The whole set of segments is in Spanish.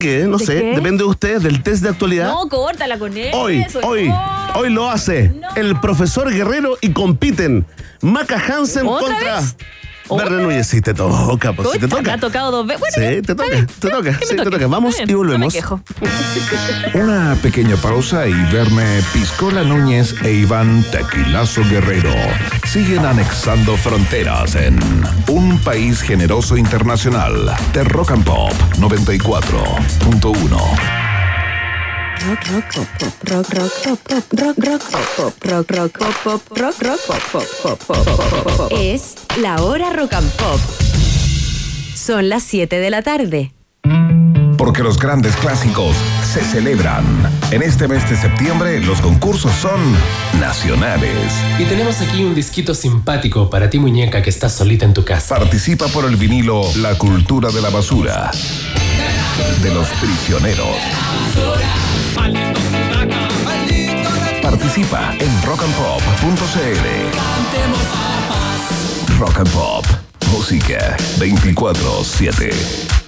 ¿Qué? No ¿De sé, qué? depende de ustedes, del test de actualidad. No, córtala con él. Hoy, eso, hoy, no. hoy lo hace No. el profesor Guerrero y compiten Maca Hansen ¿Otra contra vez? Verne ¿Otra Núñez. Sí, te toca, pues, sí, te toca. Me ha tocado dos veces. Bueno, Sí, te toca, bien. te toca, sí, te Vamos bien, y no volvemos. me. Una pequeña pausa y Verne Piscola Núñez e Iván Tequilazo Guerrero siguen anexando fronteras en un país generoso internacional de Rock and Pop 94.1. Rock, rock, pop, pop, rock, rock, pop, pop, rock, rock, pop, pop, rock, rock, pop, pop, rock, rock, pop, pop, pop, pop, pop, pop, pop. Es la hora rock and pop. Son las 7 de la tarde. Porque los grandes clásicos se celebran. En este mes de septiembre los concursos son nacionales. Y tenemos aquí un disquito simpático para ti, muñeca, que estás solita en tu casa. Participa por el vinilo La cultura de la basura. De los prisioneros. Participa en rockandpop.cl. Rock and Pop. Música 24-7.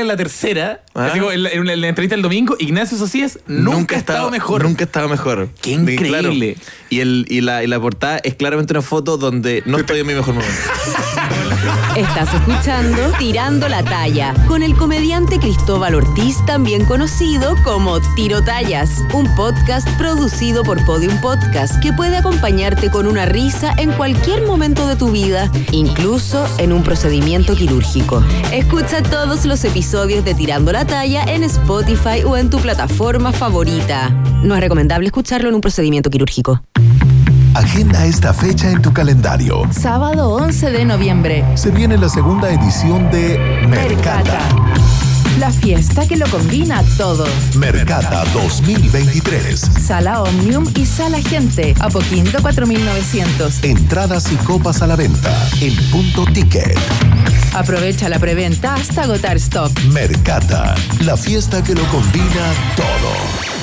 en la tercera, Ah. así como en, la, en la- en la entrevista del domingo, Ignacio Socias nunca, ha estado mejor. Nunca estaba mejor. Qué increíble. Claro. Y, el, y, la, y la portada es claramente una foto donde no estoy en mi mejor momento. Estás escuchando Tirando la Talla con el comediante Cristóbal Ortiz, también conocido como Tiro Tallas, un podcast producido por Podium Podcast que puede acompañarte con una risa en cualquier momento de tu vida, incluso en un procedimiento quirúrgico. Escucha todos los episodios de Tirando la Talla en Spotify o en tu plataforma favorita. No es recomendable escucharlo en un procedimiento quirúrgico. Agenda esta fecha en tu calendario. Sábado 11 de noviembre. Se viene la segunda edición de Mercata. La fiesta que lo combina todo. Mercata 2023. Sala Omnium y Sala Gente. Apoquindo 4900. Entradas y copas a la venta en punto ticket. Aprovecha la preventa hasta agotar stock. Mercata, la fiesta que lo combina todo.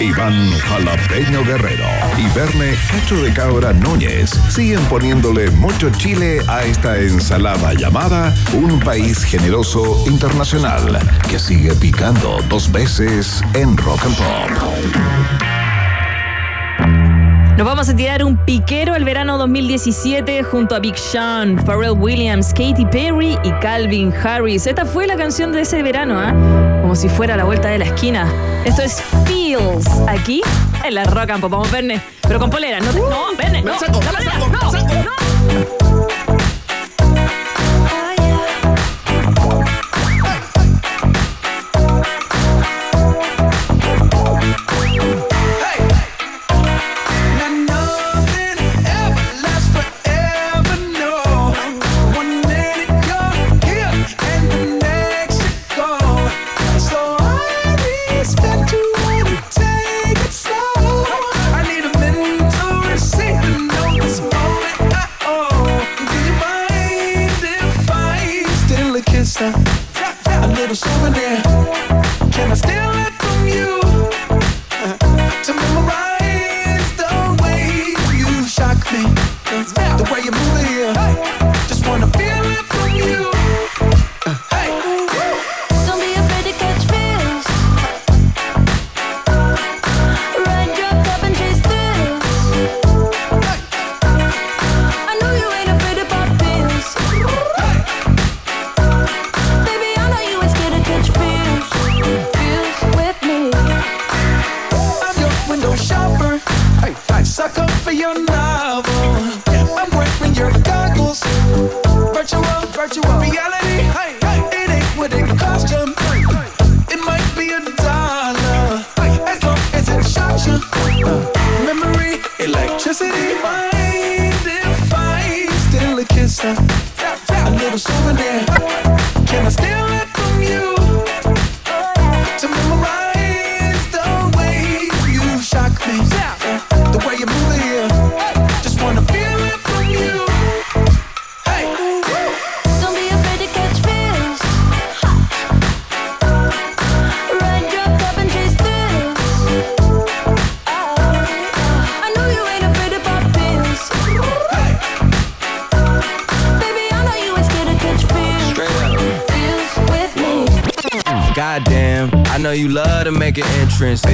Iván Jalapeño Guerrero y Verne Cacho de Cabra Núñez siguen poniéndole mucho chile a esta ensalada llamada Un País Generoso Internacional que sigue picando dos veces en Rock and Pop. Nos vamos a tirar un piquero el verano 2017 junto a Big Sean, Pharrell Williams, Katy Perry y Calvin Harris. Esta fue la canción de ese verano, ¿ah? Como si fuera la vuelta de la esquina. Esto es Feels, aquí en la Rock and Pop. Vamos, Verne. Pero con polera, no te... No, Verne, no. la polera, no, no. Entrance.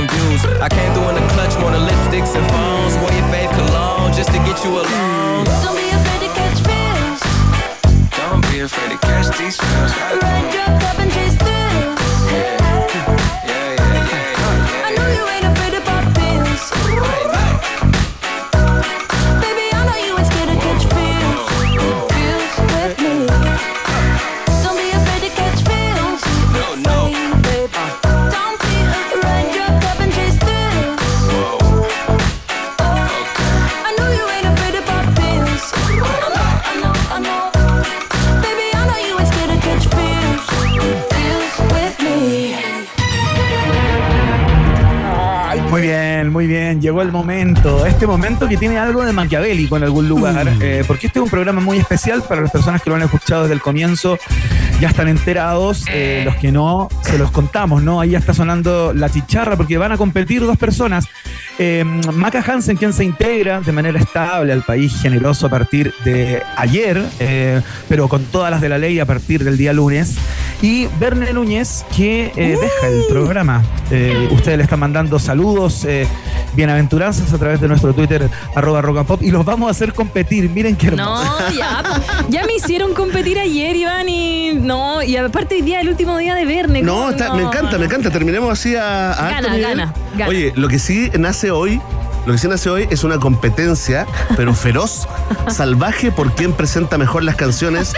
views. I came through in the clutch more than lipsticks and phones. Wore your fave cologne just to get you alone. Don't be afraid to catch feels. Don't be afraid to catch these feels. Ride your cup and chase thrills. Muy bien, muy bien. Llegó el momento. Este momento que tiene algo de maquiavélico en algún lugar. eh, porque este es un programa muy especial para las personas que lo han escuchado desde el comienzo. Ya están enterados. eh, los que no, se los contamos, ¿no? Ahí ya está sonando la chicharra porque van a competir dos personas. Eh, Maca Hansen, quien se integra de manera estable al país generoso a partir de ayer, eh, pero con todas las de la ley a partir del día lunes. Y Verne Núñez, que eh, deja el programa. Eh, ustedes le están mandando saludos, eh, bienaventuranzas a través de nuestro Twitter, arroba rock and pop, y los vamos a hacer competir. Miren qué hermoso. No, ya. Ya me hicieron competir ayer, Iván, y no. Y aparte, hoy día el último día de Verne. No, está- me encanta, me encanta. Terminemos así a, a Gana, gana, gana. Oye, lo que sí nace hoy, lo que sí nace hoy es una competencia, pero feroz, salvaje por quién presenta mejor las canciones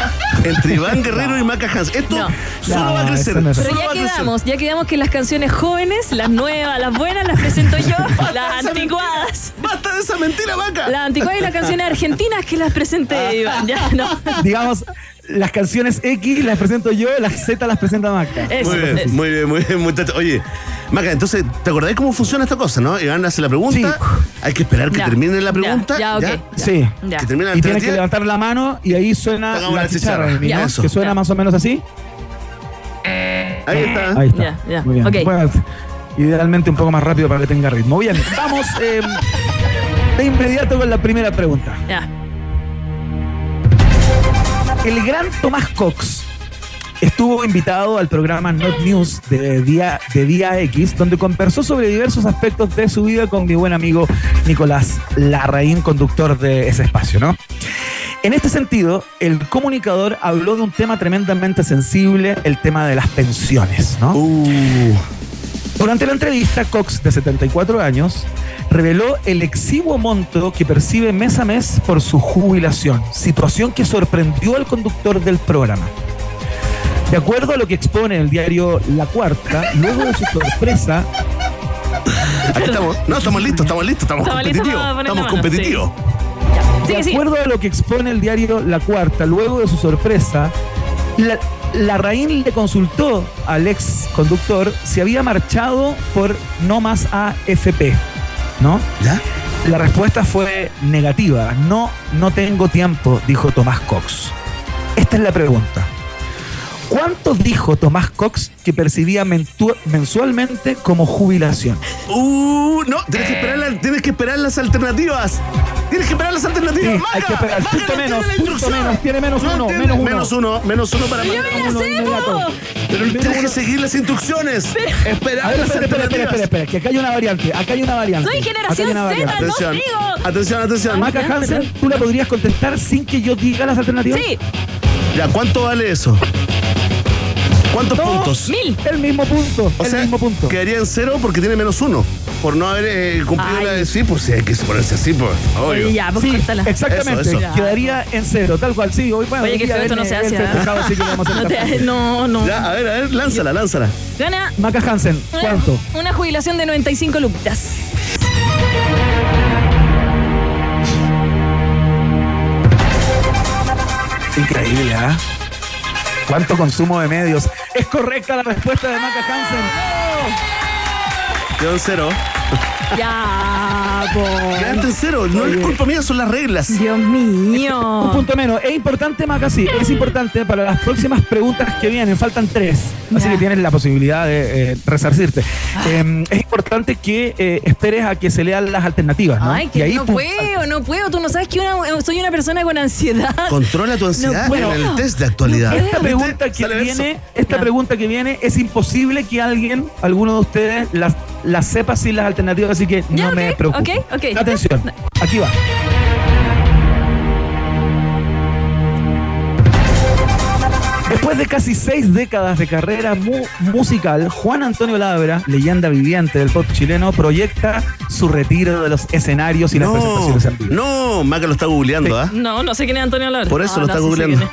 entre Iván Guerrero y Maca Hans. Esto No. solo No, va a crecer. Pero ya quedamos, ya quedamos que las canciones jóvenes, las nuevas, las buenas, las presento yo, las anticuadas. Basta de esa mentira, Maca. Las anticuadas y las canciones argentinas que las presente Iván. Ya, no. Digamos, las canciones X las presento yo, las Z las presenta Maca. Eso, Muy bien, muy bien, muy bien, muchachos. Oye, Maca, entonces, ¿te acordás cómo funciona esta cosa, no? Iván hace la pregunta, hay que esperar que Ya. termine la Ya, pregunta. ya, ok. Sí. Ya. Que termine la Y tienes que levantar la mano y ahí suena Hagamos la la chicharra. Ya. Eso. que suena Ya. más o menos así. Ahí está. Ahí está. Ya, ya. Muy bien. Idealmente un poco más rápido para que tenga ritmo. Bien, vamos eh, de inmediato con la primera pregunta. Ya. El gran Tomás Cox estuvo invitado al programa Not News de Día, de Día X, donde conversó sobre diversos aspectos de su vida con mi buen amigo Nicolás Larraín, conductor de ese espacio, ¿no? En este sentido, el comunicador habló de un tema tremendamente sensible, el tema de las pensiones, ¿no? Uh, Durante la entrevista, Cox, de 74 años, reveló el exiguo monto que percibe mes a mes por su jubilación, situación que sorprendió al conductor del programa. De acuerdo a lo que expone el diario La Cuarta, luego de su sorpresa, aquí estamos. No, estamos listos, estamos listos, estamos, competitivos. Estamos competitivos. De acuerdo a lo que expone el diario La Cuarta, luego de su sorpresa, la, Larraín le consultó al ex conductor si había marchado por no más AFP, ¿no? ¿Ya? La respuesta fue negativa. No, no tengo tiempo, dijo Tomás Cox. Esta es la pregunta. ¿Cuánto dijo Tomás Cox que percibía mensualmente como jubilación? Uh, no, tienes que esperar, la- tienes que esperar las alternativas. Tienes que esperar las Sí, alternativas. hay que esperar. Maca, Punto no menos, tiene punto menos. Tiene menos No uno, tiene- menos uno. Menos uno, menos uno para Yo Maca. me la. Pero tienes que seguir las instrucciones. A Esperar ver, las espera, espera, espera, espera, alternativas. espera, que acá hay una variante, acá hay una variante. Soy generación una variante. Z, no Atención, sigo. atención, atención. Maca Hansen, pero- ¿tú la podrías contestar sin que yo diga las alternativas? Sí. Ya, ¿cuánto vale eso? ¿Cuántos No, puntos? Mil. El mismo punto. O el sea, mismo punto. quedaría en cero porque tiene menos uno. Por no haber eh, cumplido Ay. la de sí, pues sí, hay que ponerse así, pues. Obvio. Oye, ya, pues Sí, córtala. exactamente. Eso, eso. Quedaría en cero, tal cual. Sí, hoy bueno, Oye, feo, esto no se hace, que No, no, no. Ya, a ver, a ver, lánzala, lánzala. Gana Maca Hansen, ¿cuánto? una jubilación de 95 lucas. Increíble, ¿ah? ¿Cuánto consumo de medios? Es correcta la respuesta de Maca Hansen. Quedó cero. Ya. Quedaste en cero. No es culpa mía, son las reglas. Dios Un mío. punto menos. Es importante, Maca, sí. Es importante para las próximas preguntas que vienen. Faltan tres. Así Ya. que tienes la posibilidad de eh, resarcirte. Eh, es importante que eh, esperes a que se lean las alternativas, ¿no? Ay, Y que ahí no puedo, no puedo. Tú no sabes que una- soy una persona con ansiedad. Controla tu ansiedad puedo. en el test de actualidad. Esta pregunta que viene, eso. esta Ya. pregunta que viene, es imposible que alguien, alguno de ustedes, la, la sepa sin las alternativas, así que Ya, no me ok, preocupe. Ok. Atención, aquí va. Después de casi seis décadas de carrera mu- musical, Juan Antonio Labra, leyenda viviente del pop chileno, proyecta su retiro de los escenarios y las presentaciones en vivo. no, Maca lo está googleando, ¿ah? No, no sé quién es Antonio Lara. Por eso lo no, está googleando.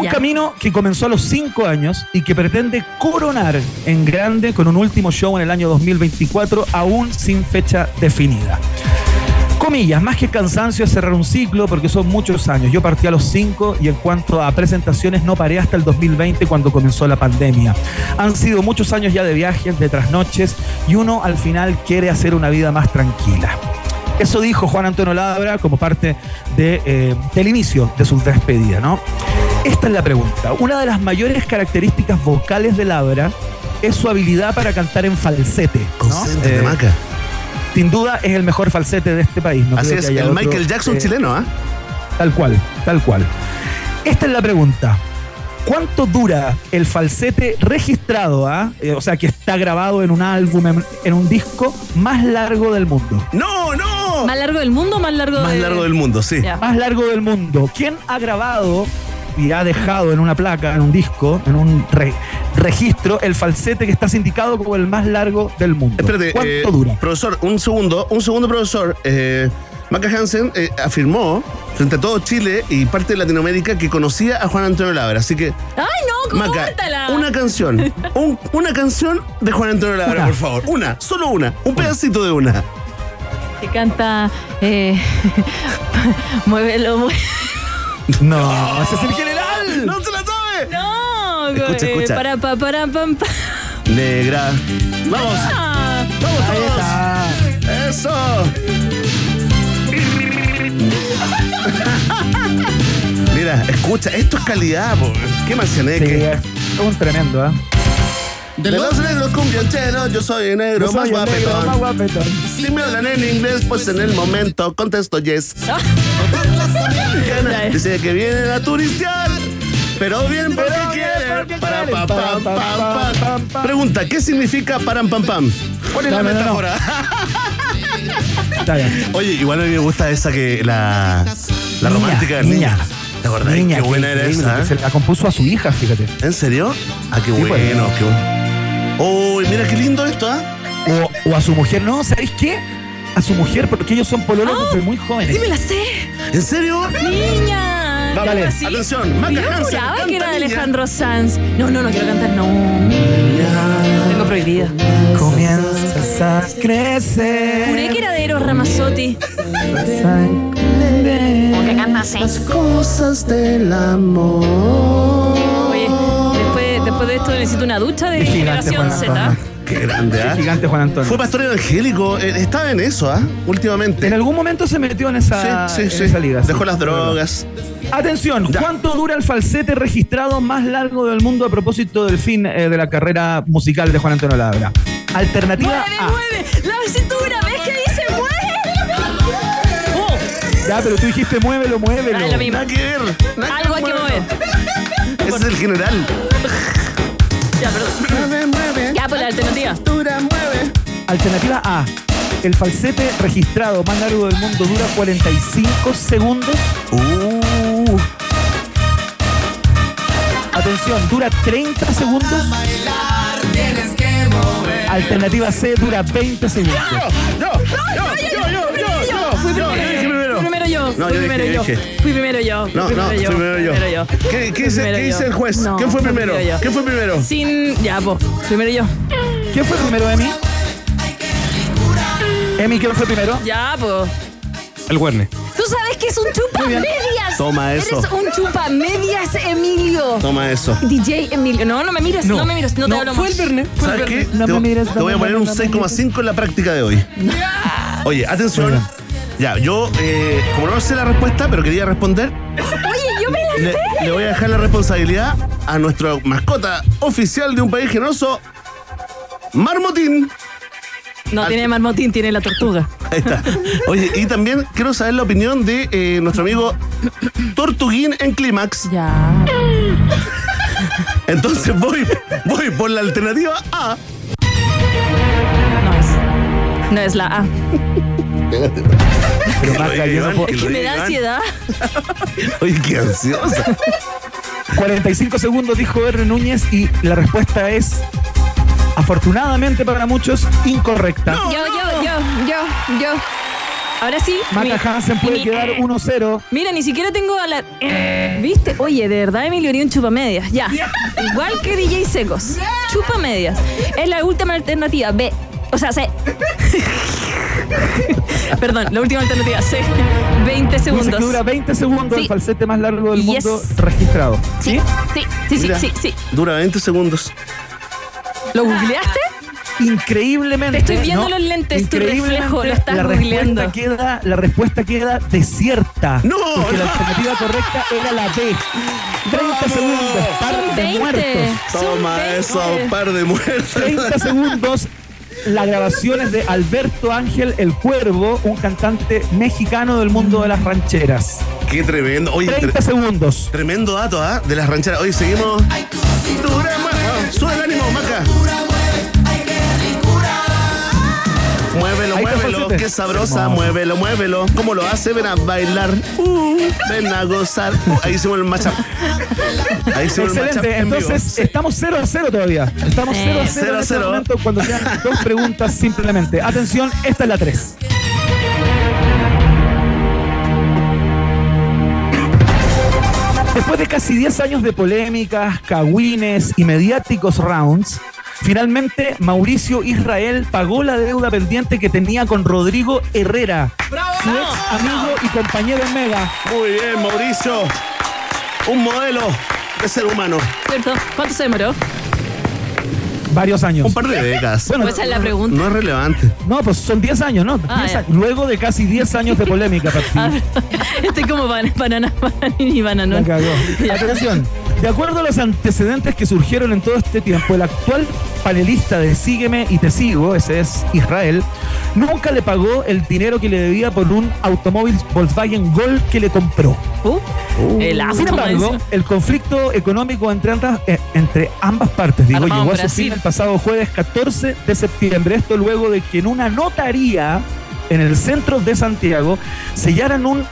Un camino que comenzó a los cinco años y que pretende coronar en grande con un último show en el año 2024, aún sin fecha definida. Comillas, más que cansancio es cerrar un ciclo porque son muchos años. Yo partí a los cinco y en cuanto a presentaciones no paré hasta el 2020 cuando comenzó la pandemia. Han sido muchos años ya de viajes, de trasnoches y uno al final quiere hacer una vida más tranquila. Eso dijo Juan Antonio Labra como parte de, eh, del inicio de su despedida, ¿no? Esta es la pregunta. Una de las mayores características vocales de Labra es su habilidad para cantar en falsete. ¿no? Concéntrate, Eh, Maca. sin duda es el mejor falsete de este país. No Así creo es, que haya el otro, Michael Jackson eh, chileno, ¿ah? Tal cual, tal cual. Esta es la pregunta. ¿Cuánto dura el falsete registrado, ah? Eh, o sea, que está grabado en un álbum, en, en un disco más largo del mundo? ¡No, no! ¿Más largo del mundo o más largo Más de- largo del mundo, sí. Más largo del mundo. ¿Quién ha grabado y ha dejado en una placa, en un disco, en un re- registro, el falsete que está sindicado como el más largo del mundo? Espérate, ¿Cuánto eh, dura? profesor, un segundo, un segundo, profesor. Eh, Maca Hansen eh, afirmó frente a todo Chile y parte de Latinoamérica que conocía a Juan Antonio Labra. Así que, ¡Ay, no! Maca, ¡Córtala! una canción. un- una canción de Juan Antonio Labra, Una. por favor. Una, solo una. Un pedacito de una. Que canta. Eh, muévelo, muévelo. No, ese es el general. ¡No se la sabe! No, Escucha, eh, escucha. Para, pa, para, pam, pa. Negra. Vamos, Ah, vamos Ahí todos. está. Eso. Mira, escucha, esto es calidad, po. Qué Sí, mansioneque. es un tremendo, ¿ah? De los negros cumbiancheros, yo soy negro Yo más soy el negro guapetón. más guapetón. Si me hablan en inglés, pues en el momento contesto yes. Dice que vienen a turistear, pero bien quieren. porque Para, pam, Pam, pam, pam. Pregunta, ¿qué significa param pam pam? ¿Cuál es la metáfora? Oye, igual a mí me gusta esa que la, la romántica de niña. ¿Te acordás? Niña, qué buena era esa. ¿eh? Se la compuso a su hija, fíjate. ¿En serio? Ah, qué pues. bueno, qué bueno. Uy, mira qué lindo esto, ¿ah? O, o a su mujer, no, ¿sabéis qué? A su mujer, porque ellos son pololos desde muy jóvenes. sí me la sé. ¿En serio? Niña. Algo así. atención, Maca Yo Hansen, juraba canta que era de niña. Alejandro Sanz. No, no, no quiero cantar, no. Tengo prohibido. Comienzas a crecer. Juré que era de Eros Ramazzotti. Las cosas del amor. Oye, después, después de esto necesito una ducha de generación Z. Qué grande, ¿ah? gigante Juan Antonio. Fue pastor evangélico, eh, estaba en eso, ¿ah? Últimamente. En algún momento se metió en esa, Sí, sí, en sí. esa liga. Dejó sí, las drogas. Atención, Ya. ¿cuánto dura el falsete registrado más largo del mundo a propósito del fin eh, de la carrera musical de Juan Antonio Labra? Alternativa ¡Mueve, A. mueve! ¡La cintura! ¿Ves que dice mueve? Oh, Ya, pero tú dijiste muévelo, muévelo. Ah, lo mismo. Nada que ver. nada algo hay que mover. Ese es el general. Ya, perdón. Ya, pues la alternativa. Cintura, mueve. Alternativa A. El falsete registrado más largo del mundo dura 45 segundos. Uh. Atención, dura 30 segundos. Alternativa C dura 20 segundos. Yo, yo, yo, yo, yo, yo. Fui Yo, yo dije primero. Primero yo. No, fui yo dije, primero yo. dije. Fui primero yo. No, no, primero fui yo. primero yo. Primero yo. ¿Qué, qué Fui dice, primero qué dice yo. el juez? No, ¿Quién fue primero? yo. ¿Quién fue primero? Sin. Ya, vos. Primero yo. ¿Quién fue primero, Emi? Emi, ¿quién fue primero? Ya, pues. El Werner. Tú sabes que es un chupa medias. Toma eso. Eres un chupa medias, Emilio. Toma eso. DJ Emilio. No, no me mires, no, me mires, no, te hablo Fue más. el Werner. Fue el ¿Sabes qué? No te, me mires, te no voy a poner un mires, no me 6,5 en la práctica de hoy. Oye, atención. Ya, yo, eh, como no sé la respuesta, pero quería responder, Oye, yo me la le, le voy a dejar la responsabilidad a nuestra mascota oficial de un país generoso, Marmotín. No tiene marmotín, tiene la tortuga. Ahí está. Oye, y también quiero saber la opinión de eh, nuestro amigo Tortuguín en Clímax. Ya. Entonces voy, voy por la alternativa A. No es. No es la A. Pero yo no puedo- Es que me da ansiedad. Oye, qué ansiosa. 45 segundos dijo R. Núñez y la respuesta es, afortunadamente para muchos, incorrecta. Yo, yo, yo, yo, yo. Ahora sí. Maca mi- Hansen puede mi- quedar 1-0. Mira, ni siquiera tengo a la. ¿Viste? Oye, de verdad, Emilio haría un chupamedias. Ya. Igual que DJ Secos. Chupamedias. Es la última alternativa. B. O sea, C. Perdón, la última alternativa. C. 20 Dice segundos. que dura 20 segundos, Sí. el falsete más largo del Yes. mundo registrado. Sí, sí, sí, sí, sí, sí. Dura 20 segundos. ¿Lo googleaste? Increíblemente. Te estoy viendo ¿no? los lentes, tu reflejo, lo estás la googleando. respuesta queda, La respuesta queda desierta. No, Porque la alternativa correcta era la B. 30 segundos, par Son de 20. muertos. Son Toma 20. eso, par de muertos. 30 segundos. La grabación es de Alberto Ángel El Cuervo, un cantante mexicano del mundo de las rancheras. Qué tremendo. Oye, 30 tre- segundos. tremendo dato, ¿ah? De las rancheras. Oye, seguimos. Sube el ánimo, Maca. Falsete. qué sabrosa, muévelo, muévelo. ¿Cómo lo hace? Ven a bailar. Uh, ven a gozar. Uh, ahí hicimos el matchup. Ahí hicimos el matchup Excelente, en entonces estamos 0 a 0 todavía. Estamos 0 a 0 en Cero a este momento cuando quedan dos preguntas simplemente. Atención, esta es la 3. Después de casi 10 años de polémicas, cagüines y mediáticos rounds, finalmente Mauricio Israel pagó la deuda pendiente que tenía con Rodrigo Herrera, su ex amigo y compañero en Mega. Muy bien, Mauricio. Un modelo de ser humano. ¿Cierto? ¿Cuánto se demoró? Varios años. Un par de décadas. Bueno, Pues esa es la pregunta. No es relevante. No, pues son 10 años, ¿no? Ah, 10 ya. años. Luego de casi 10 años de polémica, Pati. Estoy como ban- banana, bananín y bananón. cagó. Atención. De acuerdo a los antecedentes que surgieron en todo este tiempo, el actual panelista de Sígueme y Te Sigo, ese es Israel, nunca le pagó el dinero que le debía por un automóvil Volkswagen Gol que le compró. Uh, asco, Sin embargo, el conflicto económico entre ambas, eh, entre ambas partes, digo, Armado llegó a su Brasil. fin el pasado jueves 14 de septiembre. Esto luego de que en una notaría en el centro de Santiago sellaran un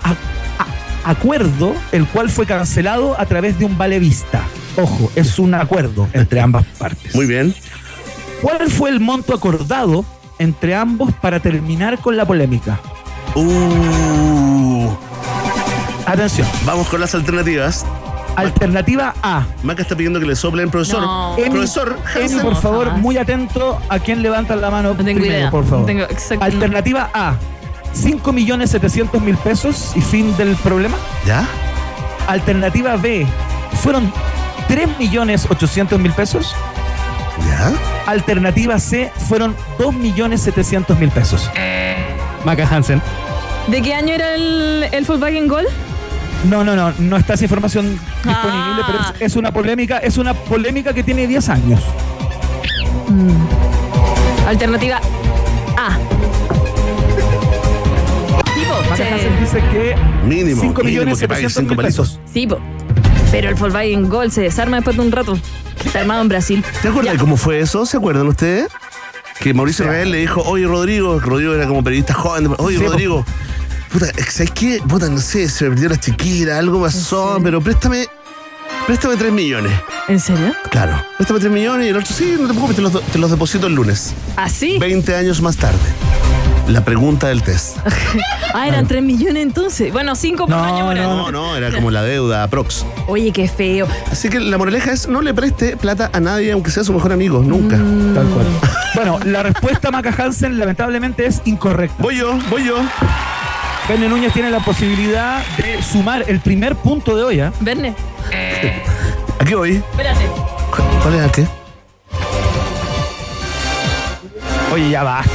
acuerdo, el cual fue cancelado a través de un vale vista. Ojo, es un acuerdo entre ambas partes. Muy bien. ¿Cuál fue el monto acordado entre ambos para terminar con la polémica? Uh, Atención. vamos con las alternativas. Alternativa A. Maca está pidiendo que le soplen, profesor. No. Emi, Profesor Emi, por favor, muy atento a quien levanta la mano No tengo primero, idea. por favor. No tengo exacto- Alternativa A, 5 millones 700 mil pesos y fin del problema. ¿Ya? Alternativa B, fueron 3 millones 800 mil pesos. ¿Ya? Alternativa C, fueron 2 millones 700 mil pesos. Maca Hansen. ¿De qué año era el, el Volkswagen Gol? No, no, no, no está esa información disponible, Ah. pero es, es una polémica, es una polémica que tiene 10 años. Alternativa A. Dice que Mínimo. 5 mínimo millones que pague 700 cinco mil palitos. pesos. Sí, po. Pero el Volkswagen Gol se desarma después de un rato. Que está armado en Brasil. ¿Te acuerdas cómo fue eso? ¿Se acuerdan ustedes? Que Mauricio Israel le dijo, oye Rodrigo, que Rodrigo era como periodista joven, oye Sí, po. Rodrigo, puta, ¿sabes qué? Puta, no sé, se perdió la chiquilla, algo pasó, pero préstame Préstame 3 millones. ¿En serio? Claro. Préstame 3 millones y el otro, sí, no te preocupes, te los, te los deposito el lunes. ¿Así? 20 años más tarde. La pregunta del test. Ah, eran 3 millones entonces. Bueno, 5 por año por No, no, era como la deuda aprox. Oye, qué feo. Así que la moraleja es no le preste plata a nadie, aunque sea su mejor amigo, nunca. Tal cual. Bueno, la respuesta Maca Hansen lamentablemente es incorrecta. Voy yo, voy yo. Verne Núñez tiene la posibilidad de sumar el primer punto de hoy, ¿ah? Verne, Aquí voy. espérate. ¿Cuál es qué? Oye, ya basta.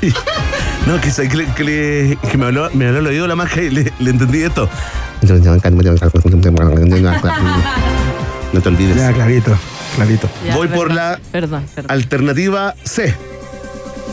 Oye, no, que, que, le- que le- que me, habló, me habló el oído la maca y le, le entendí esto. No te olvides. Ya, clarito, clarito. Ya, Voy por perdón, la Perdón, perdón. alternativa C.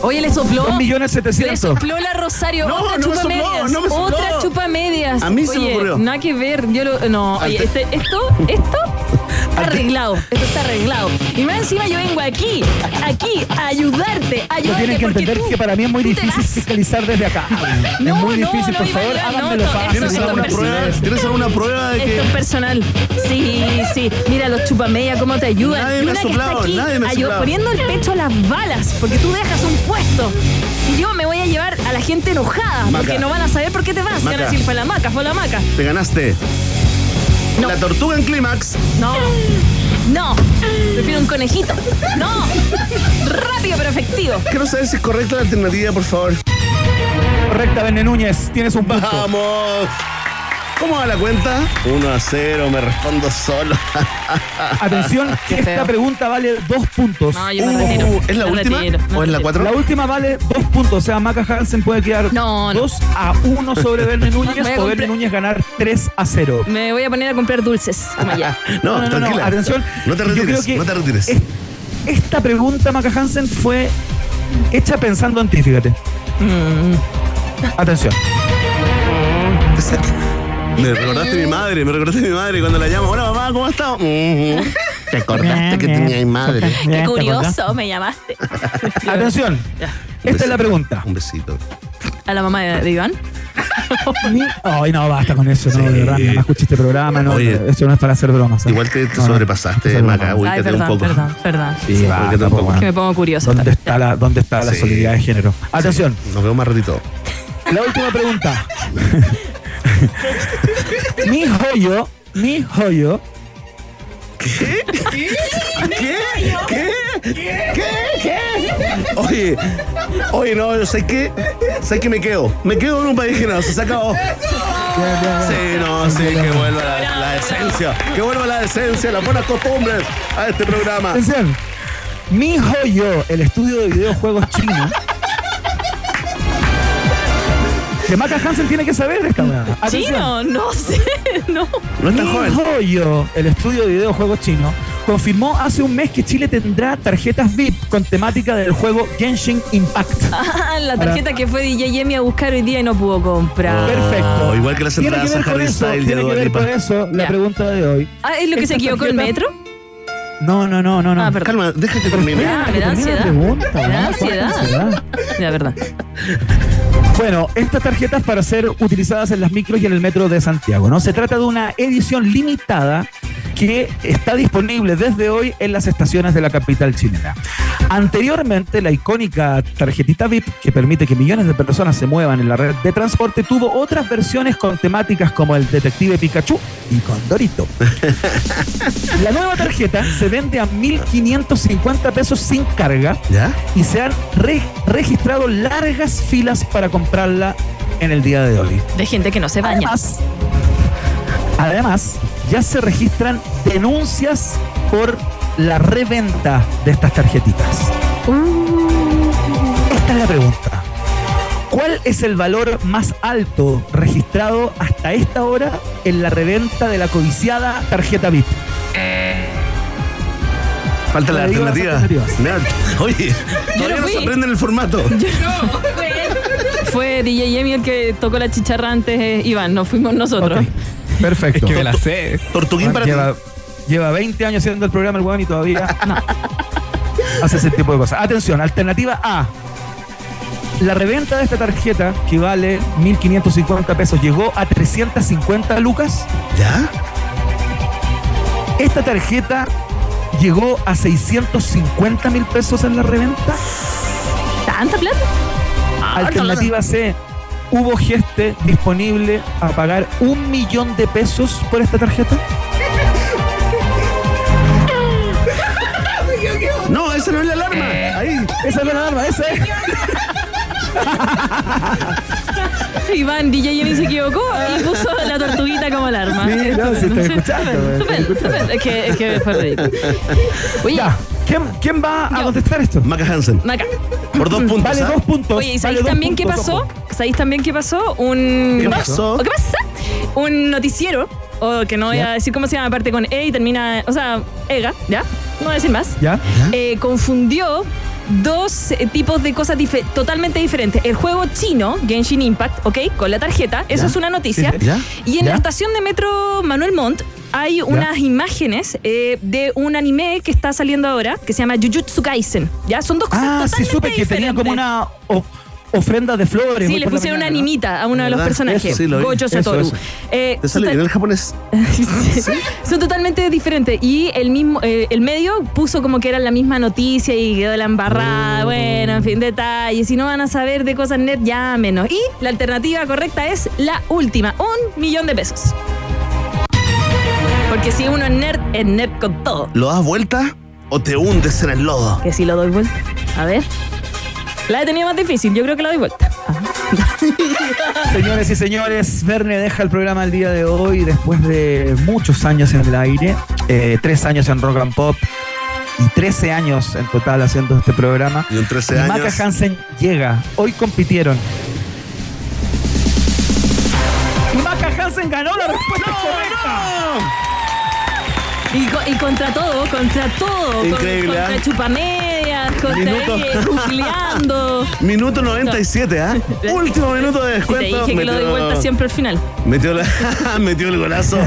Oye, le sopló. 2 millones Le 700. sopló la Rosario. No, otra no me chupa sopló, medias. no me sopló. Otra chupa medias. A mí se me ocurrió. Nada que ver. Yo lo, no, oye, este, esto, esto está arreglado. Esto está arreglado. Y más encima yo vengo aquí, aquí, a ayudarte, a ayudarte. tienen que entender tú- que para mí es muy difícil fiscalizar desde acá. No, es muy no, difícil, no, por favor, háganmelo fácil. ¿Tienes alguna prueba? ¿Tienes alguna prueba de Esto es que personal. Sí, sí. Mira los chupamedia cómo te ayudan. Nadie Y me ha una que soplado, está aquí nadie me ha ayu- soplado. poniendo el pecho a las balas, porque tú dejas un puesto. Y yo me voy a llevar a la gente enojada, Maca. porque no van a saber por qué te vas. Van a decir, fue la maca, fue la maca. te ganaste No. la tortuga en clímax? No. No. Prefiero un conejito. No. Rápido pero efectivo. Quiero saber si es correcta la alternativa, por favor. Correcta, Verne Núñez, tienes un punto. ¡Vamos! ¿Cómo va la cuenta? 1 a 0, me respondo solo. Atención, Qué esta feo. pregunta vale dos puntos. No, yo me Uh, retiro. ¿Es la Me última? retiro, me ¿O es la retiro. 4? La última vale dos puntos, o sea, Maca Hansen puede quedar No, no. 2 a 1 sobre Verne Núñez Voy a o Verne comprar- Núñez ganar 3 a 0. Me voy a poner a comprar dulces. Como allá. No, tranquila. atención. No te Yo creo retires, que no te retires. es- Esta pregunta, Maca Hansen, fue hecha pensando en ti, fíjate. Mm. Atención. Me recordaste a mi madre, me recordaste a mi madre cuando la llamo. Hola mamá, ¿cómo estás? Mm, Te acordaste que tenía mi madre. Qué curioso, me llamaste. Atención. Esta es la pregunta. Un besito. A la mamá de, de Iván. Ay, no, basta con eso, no, Sí. de verdad. Nada más escuché este programa, no. Oye. Esto no es para hacer bromas. ¿eh? Igual te, te No, no. sobrepasaste, Eso Maca. Ubícate un perdón, poco. perdón, perdón. Sí. Que me pongo curiosa. ¿Dónde está la, dónde está la solidaridad de género? Atención, Nos vemos más ratito. la última pregunta. mi joyo, mi joyo, ¿Qué? ¿Qué? ¿Qué? ¿Qué? Oye, oye, no, yo sé que, sé que me quedo. Me quedo en un país generoso, se acabó. Sí, no, sí, que vuelva la, la esencia. Que vuelva la esencia, las buenas costumbres a este programa. Mi joyo, el estudio de videojuegos chino. Que Maca Hansen tiene que saber esta weá. Chino, no sé, no. No es tan Mi joven. joyo, el estudio de videojuegos chino, confirmó hace un mes que Chile tendrá tarjetas VIP con temática del juego Genshin Impact. Ah, la tarjeta que fue DJ Yemi a buscar hoy día y no pudo comprar. Perfecto. Oh, igual que las Tiene que entradas a ver con Harry eso, Styles y a tiene que Dua ver Lipa. con eso la Ya. pregunta de hoy. Ah, ¿es lo que se Esta equivocó el tarjeta- metro? No, no, no, no, no. Ah, perdón. Calma, deja que termine. Ah, me da Termina la ansiedad. pregunta, Me da ¿no? ansiedad. ansiedad. Ya, verdad. Bueno, estas tarjetas para ser utilizadas en las micros y en el metro de Santiago, ¿no? Se trata de una edición limitada que está disponible desde hoy en las estaciones de la capital chilena. Anteriormente, la icónica tarjetita VIP, que permite que millones de personas se muevan en la red de transporte, tuvo otras versiones con temáticas como el Detective Pikachu y Condorito. La nueva tarjeta se vende a 1.550 pesos sin carga ¿Ya? y se han re- registrado largas filas para comprarla en el día de hoy. De gente que no se baña. Además, además, ya se registran denuncias por la reventa de estas tarjetitas. Esta es la pregunta. ¿Cuál es el valor más alto registrado hasta esta hora en la reventa de la codiciada tarjeta VIP? Falta la alternativa. Oye, todavía no se aprende en el formato. Fue DJ Yemi el que tocó la chicharra antes, eh, Iván, no fuimos nosotros. Perfecto. Es que me la sé. Tortuguín para ti. lleva, lleva 20 años haciendo el programa el weón y todavía hace ese tipo de cosas. Atención, alternativa A. La reventa de esta tarjeta, que vale 1.550 pesos, llegó a 350 lucas. ¿Ya? Esta tarjeta llegó a 650 mil pesos en la reventa. ¿Tanta plata? Alternativa C. Hubo geste disponible a pagar un millón de pesos por esta tarjeta. No, esa no es la alarma. Ahí. Esa es la alarma, esa es. Iván, DJ Yemi se equivocó y puso la tortuguita como alarma. Sí, no, sí, estoy escuchando, Estupendo, estupendo. Es que, es que fue ridículo. Oye, Ya. ¿Quién, quién va a Yo. contestar esto? Maca Hansen. Maca. Por dos puntos. Vale ¿ah? dos puntos. Oye, ¿y sabéis también qué pasó? ¿Sabéis también qué pasó? Un. ¿Qué pasó? ¿O qué pasa? Un noticiero, o que no voy Ya. a decir cómo se llama, aparte con E y termina. O sea, EGA, ¿ya? No voy a decir más. ¿Ya? Eh, confundió dos eh, tipos de cosas dife- totalmente diferentes. El juego chino, Genshin Impact, ¿ok? Con la tarjeta, eso Ya. es una noticia. Sí, sí. ¿Ya? Y en ¿Ya? la estación de metro Manuel Montt hay unas imágenes eh, de un anime que está saliendo ahora que se llama Jujutsu Kaisen. ¿Ya? Son dos cosas Ah, sí, supe que tenía como una ofrenda de flores. Sí, le pusieron una animita a uno de los ¿Verdad? personajes, Eso sí lo vi. Gojo Eso, Satoru. eso. Eh, ¿Te sale bien el japonés? Son totalmente diferentes. Y el mismo, eh, el medio puso como que era la misma noticia y quedó la embarrada. Oh. Bueno, en fin, detalles. Si no van a saber de cosas nerd, llámenos. Y la alternativa correcta es la última: un millón de pesos. Porque si uno es nerd, es nerd con todo. ¿Lo das vuelta o te hundes en el lodo? Que si lo doy vuelta. A ver. La he tenido más difícil, yo creo que la doy vuelta. Señores y señores, Verne deja el programa el día de hoy después de muchos años en el aire, eh, tres años en Rock and Pop y 13 años en total haciendo este programa. Y en 13 Y años. Maca Hansen llega. Hoy compitieron. Y Maca Hansen ganó la respuesta. Y, y contra todo, contra todo. con- Increíble, contra ¿ah? chupamedias, contra Minuto. Minuto 97, ¿ah? Último minuto de Te descuento. dije que lo doy vuelta siempre al final. Metió, la- metió el golazo.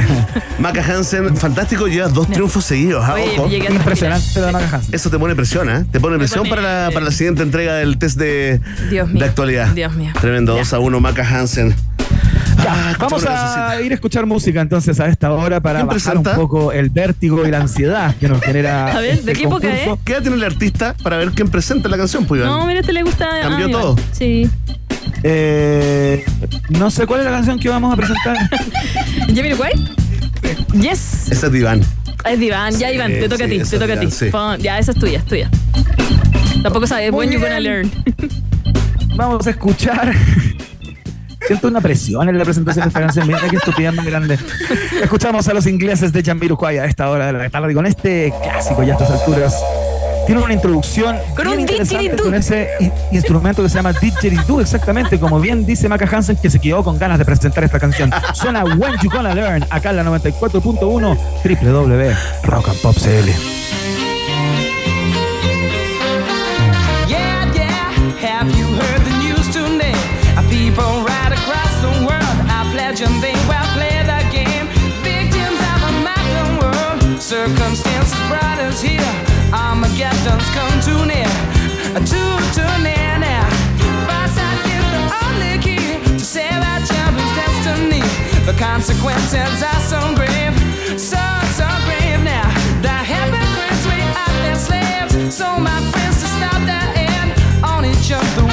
Maca Hansen, fantástico, llevas dos triunfos seguidos, ¿ah? Oye, Ojo. Impresionante la Maca Hansen. Eso te pone presión, ¿eh? Te pone presión pone- para, la, para la siguiente entrega del test de, Dios mío. de actualidad. Dios mío. Tremendo, Ya. 2 a 1, Maca Hansen. Ah, Vamos ¿cómo lo a ir a escuchar música entonces a esta hora para ¿Quién bajar un poco el vértigo y la ansiedad que nos genera. A ver, ¿de este qué época es? ¿Qué edad tiene el artista para ver quién presenta la canción, pues, Iván? No, mira, este le gusta. ¿Cambió ah, todo? Sí. Eh, no sé cuál es la canción que vamos a presentar. ¿Jamiroquai? Yes. Ese es de Iván. Es Iván. Ya, Sí, Iván, te toca a ti, esa te toca a ti. Sí. Ya, esa es tuya, es tuya. Tampoco sabes, Muy when you bien. gonna learn. Vamos a escuchar. Siento una presión en la presentación de esta canción. Mira qué estupidez más grande. Escuchamos a los ingleses de Jamiroquai a esta hora de la tarde con este clásico ya a estas alturas. Tiene una introducción Con bien un interesante con ese instrumento que se llama didgeridoo, exactamente como bien dice Maca Hansen que se quedó con ganas de presentar esta canción. Suena When You Gonna Learn acá en la 94.1 www The consequences are so grave, so, so grave now. The hypocrites we are their slaves. So my friends to stop that end on each other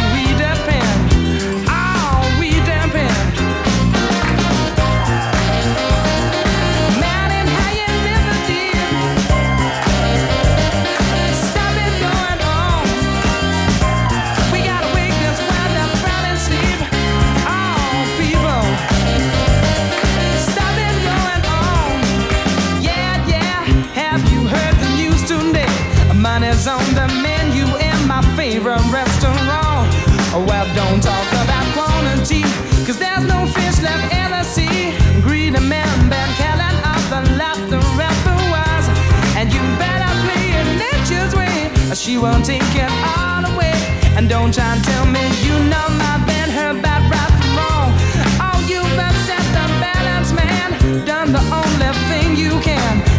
she won't take it all away. And don't try and tell me you know my been her bad right from wrong. Oh, you've upset the balance, man. Done the only thing you can.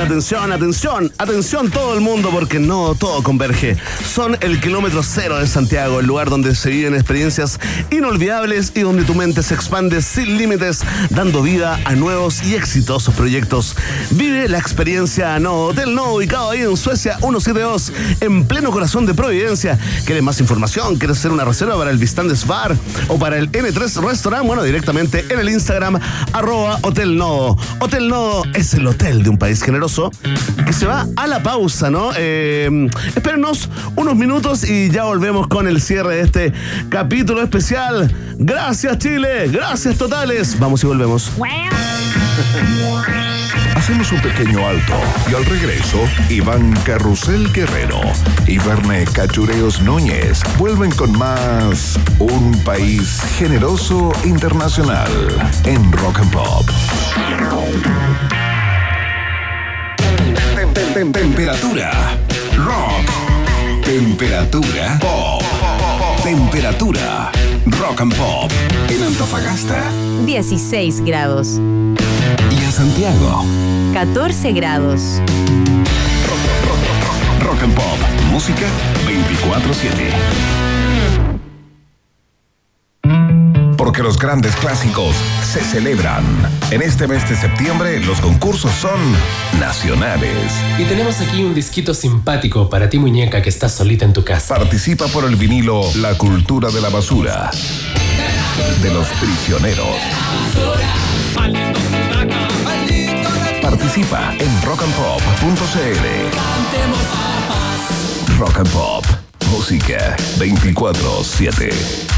Atención, atención, atención, todo el mundo porque no todo converge. Son el kilómetro cero de Santiago, el lugar donde se viven experiencias inolvidables y donde tu mente se expande sin límites, dando vida a nuevos y exitosos proyectos. Vive la experiencia No Hotel No, ubicado ahí en Suecia 172, en pleno corazón de Providencia. ¿Quieres más información? ¿Quieres hacer una reserva para el Vistandes Bar o para el N3 Restaurant? Bueno, directamente en el Instagram, arroba Hotel Nodo. Hotel Nodo es el hotel de un país generoso que se va a la pausa, ¿no? Eh, espérenos unos minutos y ya volvemos con el cierre de este capítulo especial. Gracias Chile, gracias totales. Vamos y volvemos. Hacemos un pequeño alto y al regreso, Iván Carrusel Guerrero y Verne Cachureos Núñez vuelven con más Un País Generoso Internacional en Rock and Pop. Tem- tem- tem- Temperatura rock. Temperatura pop. Temperatura rock and pop en Antofagasta 16 grados. y en Santiago. 14 grados. Rock and Pop. Música 24-7. Porque los grandes clásicos se celebran. En este mes de septiembre los concursos son nacionales. Y tenemos aquí un disquito simpático para ti, muñeca, que estás solita en tu casa. Participa por el vinilo La cultura de la basura. De los prisioneros. Participa en rockandpop.cl. Rock and Pop. Música 24-7.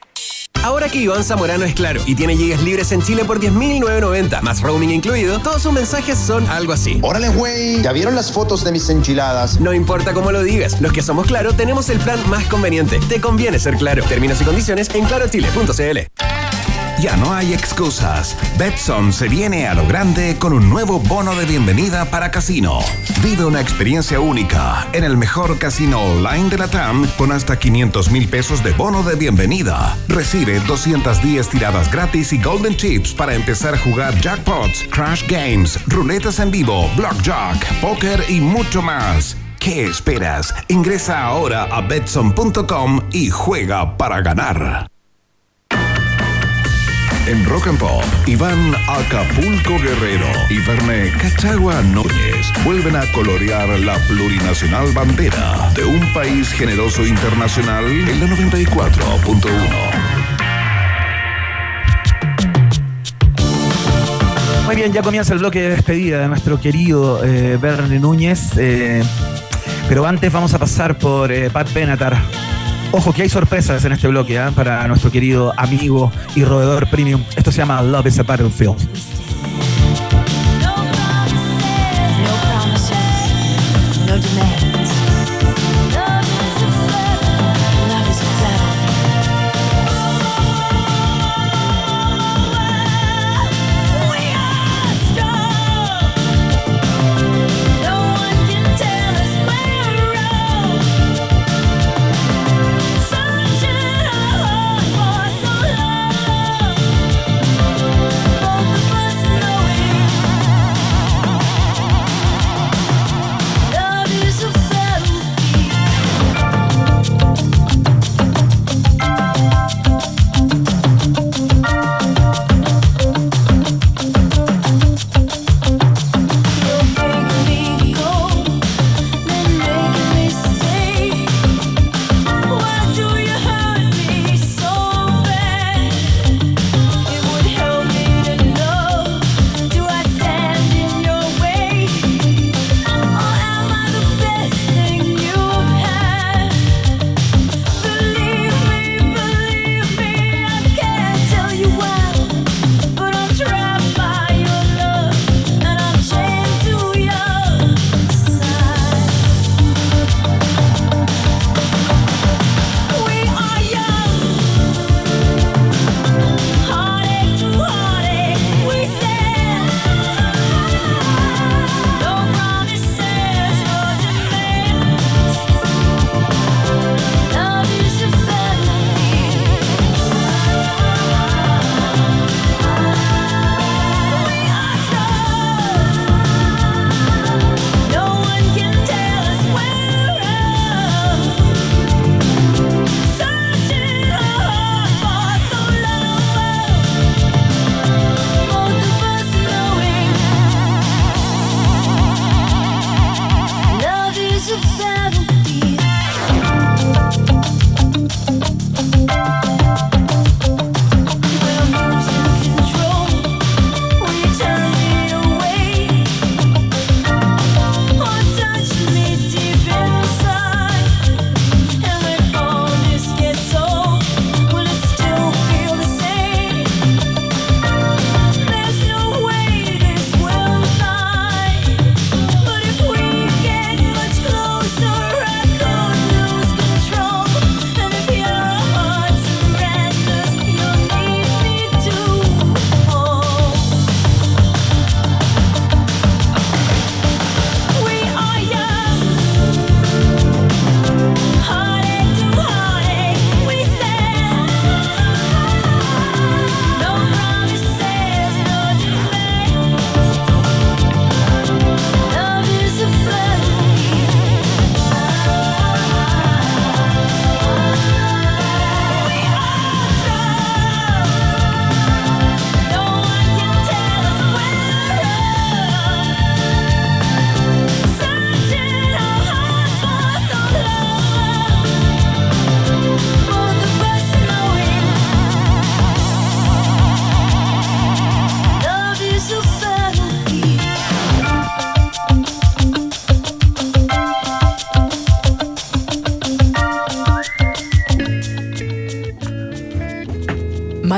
Ahora que Iván Zamorano es claro y tiene gigas libres en Chile por 10.990, más roaming incluido, todos sus mensajes son algo así. Órale, güey, ¿ya vieron las fotos de mis enchiladas? No importa cómo lo digas, los que somos claro tenemos el plan más conveniente. Te conviene ser claro. Términos y condiciones en clarochile.cl. Ya no hay excusas. Betson se viene a lo grande con un nuevo bono de bienvenida para casino. Vive una experiencia única en el mejor casino online de la TAM con hasta 500 mil pesos de bono de bienvenida. Recibe 210 tiradas gratis y golden chips para empezar a jugar jackpots, crash games, ruletas en vivo, blackjack, póker y mucho más. ¿Qué esperas? Ingresa ahora a betson.com y juega para ganar. En Rock and Pop, Iván Acapulco Guerrero y Verne Cachagua Núñez vuelven a colorear la plurinacional bandera de un país generoso internacional en la 94.1. Muy bien, ya comienza el bloque de despedida de nuestro querido eh, Verne Núñez. eh, pero antes vamos a pasar por eh, Pat Benatar. Ojo que hay sorpresas en este bloque ¿ah? para nuestro querido amigo y roedor premium. Esto se llama Love is a Battlefield.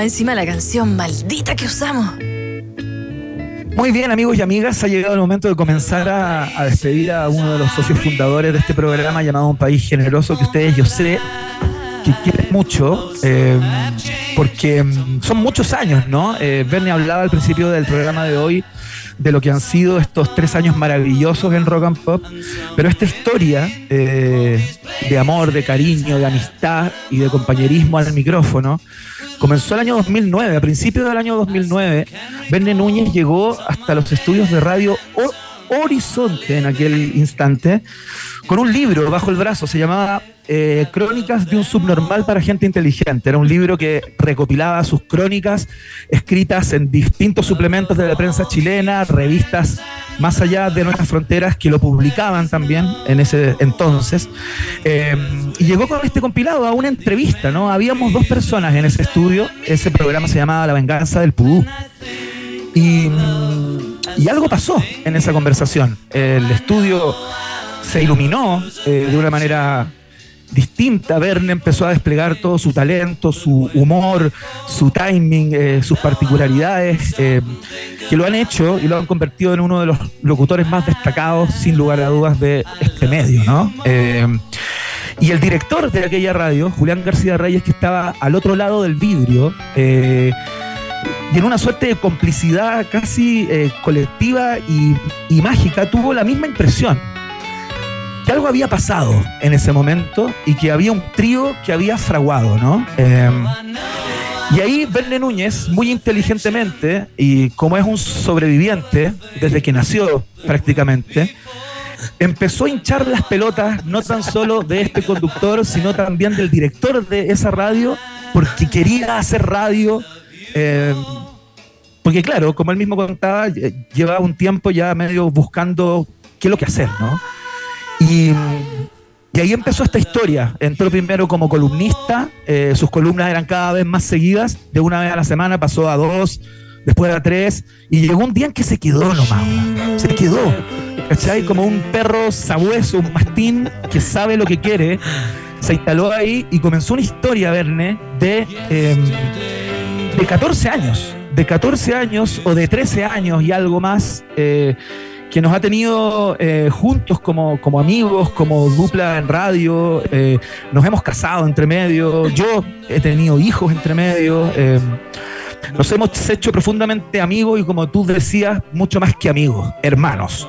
Encima la canción maldita que usamos. Muy bien, amigos y amigas, ha llegado el momento de comenzar a, a despedir a uno de los socios fundadores de este programa llamado Un País Generoso, que ustedes, yo sé, que quieren mucho, eh, porque mm, son muchos años, ¿no? Eh, Bernie hablaba al principio del programa de hoy de lo que han sido estos tres años maravillosos en Rock and Pop, pero esta historia eh, de amor, de cariño, de amistad y de compañerismo al micrófono comenzó el año 2009. A principios del año 2009, Bernie Núñez llegó hasta los estudios de radio Horizonte en aquel instante con un libro bajo el brazo, se llamaba eh, Crónicas de un subnormal para gente inteligente. Era un libro que recopilaba sus crónicas escritas en distintos suplementos de la prensa chilena, revistas más allá de nuestras fronteras que lo publicaban también en ese entonces. Eh, y llegó con este compilado a una entrevista, ¿no? Habíamos dos personas en ese estudio, ese programa se llamaba La venganza del Pudú. Y, algo pasó en esa conversación. El estudio se iluminó eh, de una manera distinta. Verne empezó a desplegar todo su talento, su humor, su timing, eh, sus particularidades, eh, que lo han hecho y lo han convertido en uno de los locutores más destacados, sin lugar a dudas, de este medio, ¿no? Y el director de aquella radio, Julián García Reyes, que estaba al otro lado del vidrio, y en una suerte de complicidad casi eh, colectiva y, mágica, tuvo la misma impresión. Que algo había pasado en ese momento y que había un trío que había fraguado, ¿no? Eh, y ahí Verne Núñez, muy inteligentemente, y como es un sobreviviente desde que nació prácticamente, empezó a hinchar las pelotas no tan solo de este conductor, sino también del director de esa radio, porque quería hacer radio. Eh, porque claro, como él mismo contaba, lle- llevaba un tiempo ya medio buscando qué es lo que hacer, ¿no? Y, ahí empezó esta historia. Entró primero como columnista, eh, sus columnas eran cada vez más seguidas, de una vez a la semana pasó a dos, después a tres, y llegó un día en que se quedó nomás, se quedó, ¿cachai? Como un perro sabueso, un mastín que sabe lo que quiere, se instaló ahí y comenzó una historia, Verne, de, eh, de 14 años, de 14 años o de 13 años y algo más. eh, que nos ha tenido eh, juntos como, como amigos, como dupla en radio, eh, nos hemos casado entre medio, yo he tenido hijos entre medio, nos hemos hecho profundamente amigos y como tú decías, mucho más que amigos, hermanos.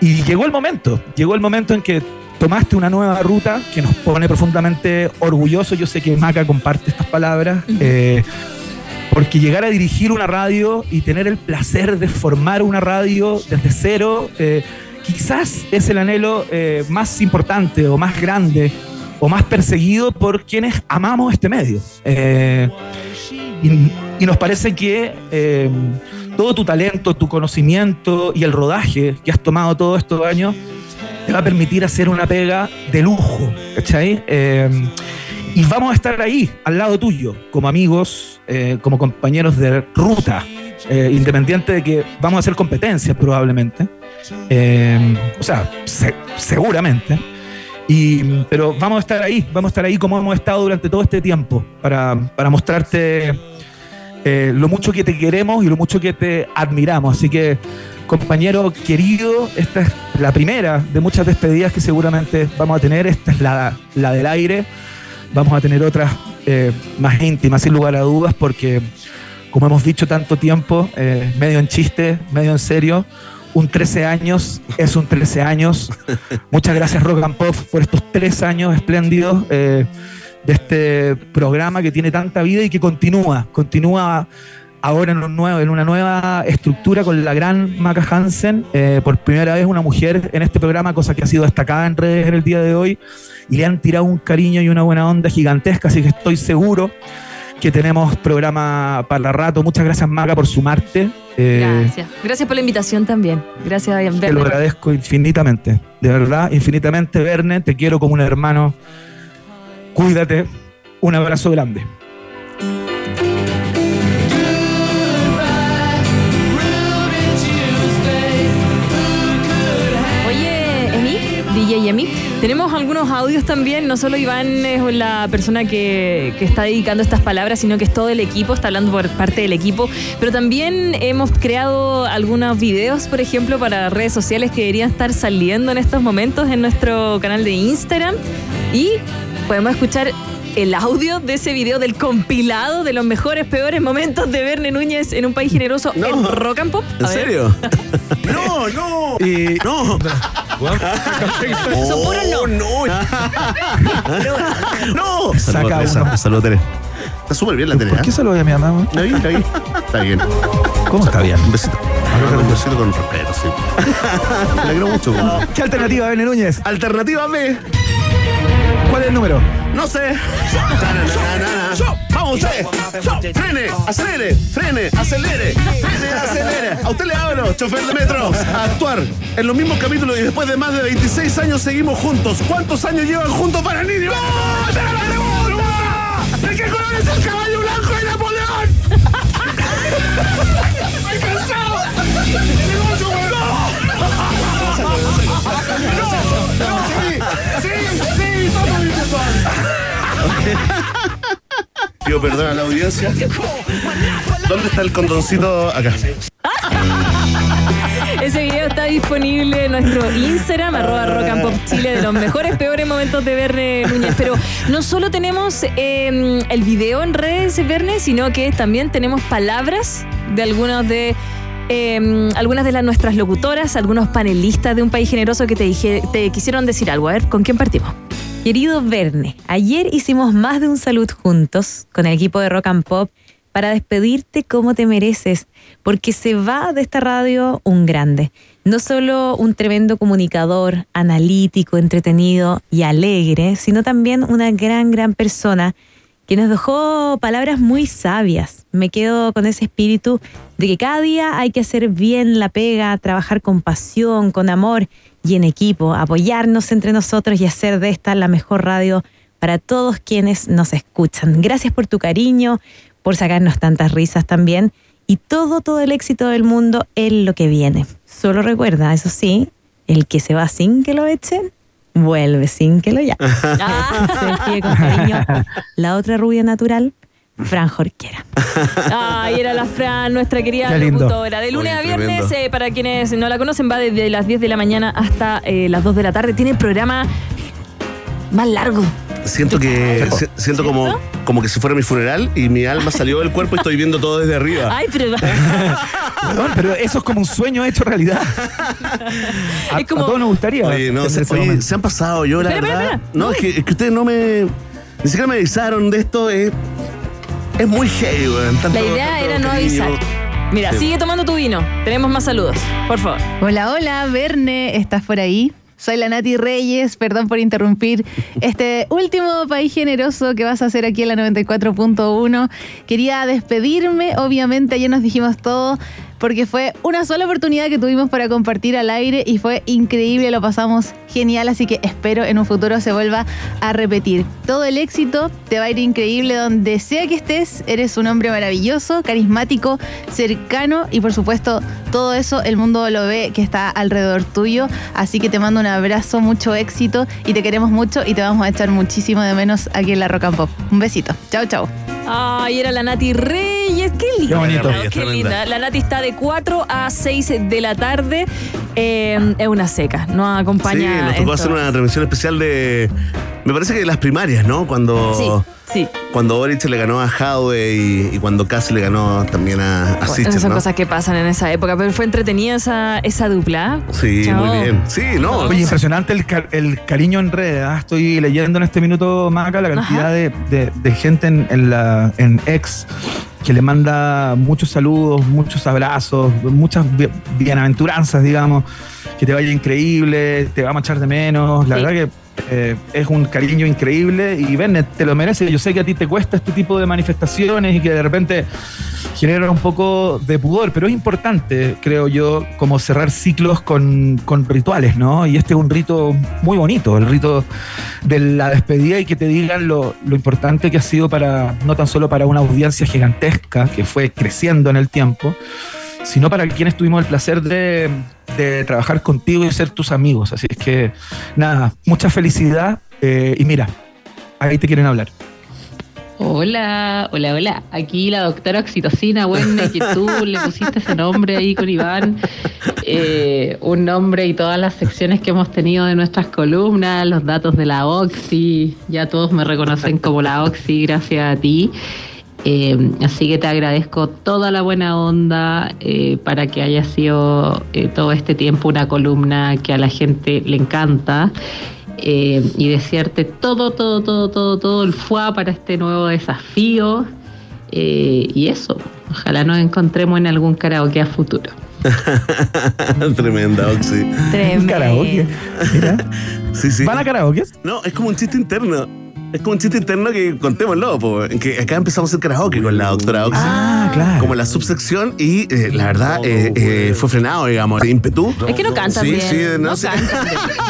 Y llegó el momento, llegó el momento en que tomaste una nueva ruta que nos pone profundamente orgullosos, yo sé que Maca comparte estas palabras. eh, porque llegar a dirigir una radio y tener el placer de formar una radio desde cero, eh, quizás es el anhelo eh, más importante o más grande o más perseguido por quienes amamos este medio. Eh, y, y nos parece que todo tu talento, tu conocimiento y el rodaje que has tomado todos estos años te va a permitir hacer una pega de lujo, ¿cachai? Eh, y vamos a estar ahí, al lado tuyo, como amigos, eh, como compañeros de ruta, eh, independiente de que vamos a hacer competencias probablemente. Eh, o sea, se- seguramente. Y, pero vamos a estar ahí, vamos a estar ahí como hemos estado durante todo este tiempo, para, para mostrarte lo mucho que te queremos y lo mucho que te admiramos. Así que, compañero querido, esta es la primera de muchas despedidas que seguramente vamos a tener. Esta es la, la del aire. Vamos a tener otras eh, más íntimas, sin lugar a dudas, porque, como hemos dicho tanto tiempo, eh, medio en chiste, medio en serio, un 13 años es un 13 años. Muchas gracias, Rock and Pop, por estos tres años espléndidos eh, de este programa que tiene tanta vida y que continúa, continúa ahora en, un nuevo, en una nueva estructura con la gran Maca Hansen, eh, por primera vez una mujer en este programa, cosa que ha sido destacada en redes en el día de hoy, y le han tirado un cariño y una buena onda gigantesca, así que estoy seguro que tenemos programa para rato. Muchas gracias Maca por sumarte. Eh, Gracias. Gracias por la invitación también. Gracias, te lo agradezco infinitamente, de verdad, infinitamente, Verne, te quiero como un hermano. Cuídate, un abrazo grande. Tenemos algunos audios también, no solo Iván es la persona que, que está dedicando estas palabras, sino que es todo el equipo, está hablando por parte del equipo, pero también hemos creado algunos videos, por ejemplo, para redes sociales que deberían estar saliendo en estos momentos en nuestro canal de Instagram y podemos escuchar el audio de ese video del compilado de los mejores, peores momentos de Verne Núñez en un país generoso en Rock and Pop. ¿En ver. serio? no, no. Y no. Son puros no. no. no. Saca Saludos, uno. Saludos, Tere. Está súper bien la Tere. ¿Por qué saludas a mi mamá? Está bien, está bien. Está bien. ¿Cómo está bien? Un besito. Un besito con respeto, sí. Me alegro mucho. ¿Qué alternativa, Bene Núñez? Alternativa B. ¿Cuál es el número? No sé. Usted. Frene, acelere, frene, acelere, frene, acelere. A usted le hablo, chofer de metro. A actuar en los mismos capítulos y después de más de 26 años seguimos juntos. ¿Cuántos años llevan juntos para el niño? ¡No! ¡Te la pregunta! ¿De qué color es el caballo blanco de Napoleón? ¡Estoy cansado! ¡Negocio! ¡No! ¡No! ¡Sí! ¡Sí! ¡Sí! ¡Todo bien, Pido perdón a la audiencia. ¿Dónde está el condoncito? Acá. Ese video está disponible en nuestro Instagram, arroba rock and pop chile, de los mejores, peores momentos de Verne Núñez. Pero no solo tenemos eh, el video en redes, Verne, sino que también tenemos palabras de algunos de. eh, algunas de las nuestras locutoras, algunos panelistas de un país generoso que te, dije, te quisieron decir algo. A ver, ¿con quién partimos? Querido Verne, ayer hicimos más de un salud juntos con el equipo de Rock and Pop para despedirte como te mereces, porque se va de esta radio un grande. No solo un tremendo comunicador, analítico, entretenido y alegre, sino también una gran, gran persona que nos dejó palabras muy sabias. Me quedo con ese espíritu de que cada día hay que hacer bien la pega, trabajar con pasión, con amor y en equipo, apoyarnos entre nosotros y hacer de esta la mejor radio para todos quienes nos escuchan. Gracias por tu cariño, por sacarnos tantas risas también y todo, todo el éxito del mundo en lo que viene. Solo recuerda, eso sí, el que se va sin que lo echen, vuelve sin que lo llamen. Se despide con cariño la otra rubia natural, Fran Jorquera. Ay, era la Fran, nuestra querida locutora. De lunes Oye, a viernes, eh, para quienes no la conocen, va desde las 10 de la mañana hasta eh, las 2 de la tarde. Tiene el programa más largo. Siento que si- siento como, como que si fuera mi funeral y mi alma salió del cuerpo y estoy viendo todo desde arriba. Ay, pero. Pero eso es como un sueño hecho realidad. A, a todos nos gustaría. Oye, no, tener se, oye, han pasado yo, la Espera, verdad. espera, espera. No, es que, es que ustedes no me. Ni siquiera me avisaron de esto. Es, es muy heavy, weón. Tanto- La idea tanto era no avisar. Mira, Sí. sigue tomando tu vino. Tenemos más saludos, por favor. Hola, hola, Verne, ¿estás por ahí? Soy la Nati Reyes, perdón por interrumpir este último país generoso que vas a hacer aquí en la 94.1. Quería despedirme, obviamente ayer nos dijimos todo, porque fue una sola oportunidad que tuvimos para compartir al aire y fue increíble, lo pasamos genial, así que espero en un futuro se vuelva a repetir. Todo el éxito, te va a ir increíble donde sea que estés, eres un hombre maravilloso, carismático, cercano y por supuesto todo eso el mundo lo ve que está alrededor tuyo, así que te mando un abrazo, mucho éxito y te queremos mucho y te vamos a echar muchísimo de menos aquí en la Rock and Pop. Un besito, chao chao. Ay, era la Nati Reyes. Qué linda. Qué bonito. ¿no? Qué linda. La Nati está de 4 a 6 de la tarde. Eh, es una seca. Nos acompaña. Sí, nos tocó hacer una transmisión especial de. Me parece que de las primarias, ¿no? Cuando. Sí, sí. Cuando Boric le ganó a Jadwe y, y cuando Casi le ganó también a, a Sichel, son ¿no? cosas que pasan en esa época, pero fue entretenida esa, esa dupla. Sí, Chao. muy bien. Sí, no. Oye, impresionante el, el cariño en redes. ¿ah? Estoy leyendo en este minuto, Maca, la cantidad de, de- de gente en, en la, en ex que le manda muchos saludos, muchos abrazos, muchas bi- bienaventuranzas, digamos. Que te vaya increíble, te vamos a echar de menos. La Sí. verdad que eh, es un cariño increíble y ven, te lo mereces. Yo sé que a ti te cuesta este tipo de manifestaciones y que de repente genera un poco de pudor, pero es importante, creo yo, como cerrar ciclos con, con rituales, ¿no? Y este es un rito muy bonito, el rito de la despedida y que te digan lo, lo importante que ha sido para, no tan solo para una audiencia gigantesca que fue creciendo en el tiempo, sino para quienes tuvimos el placer de, de trabajar contigo y ser tus amigos. Así es que, nada, mucha felicidad. eh, y mira, ahí te quieren hablar. Hola, hola, hola. Aquí la doctora Oxitocina, bueno, que tú le pusiste ese nombre ahí con Iván. Eh, un nombre y todas las secciones que hemos tenido de nuestras columnas, los datos de la Oxy. Ya todos me reconocen como la Oxy gracias a ti. Eh, así que te agradezco toda la buena onda eh, para que haya sido eh, todo este tiempo una columna que a la gente le encanta eh, y desearte todo, todo, todo, todo, todo el fuá para este nuevo desafío. Eh, y eso, ojalá nos encontremos en algún karaoke a futuro. Tremenda, Oxy. Tremendo. Karaoke. Mira. Sí, sí. ¿Van a karaoke? No, es como un chiste interno. Es como un chiste interno que contémoslo, po, que acá empezamos a hacer karaoke con la doctora Oxy. Ah, claro. Como la subsección y eh, la verdad eh, eh, fue frenado, digamos, de ímpetu. Es que no cantas Sí, bien. sí, no no bien.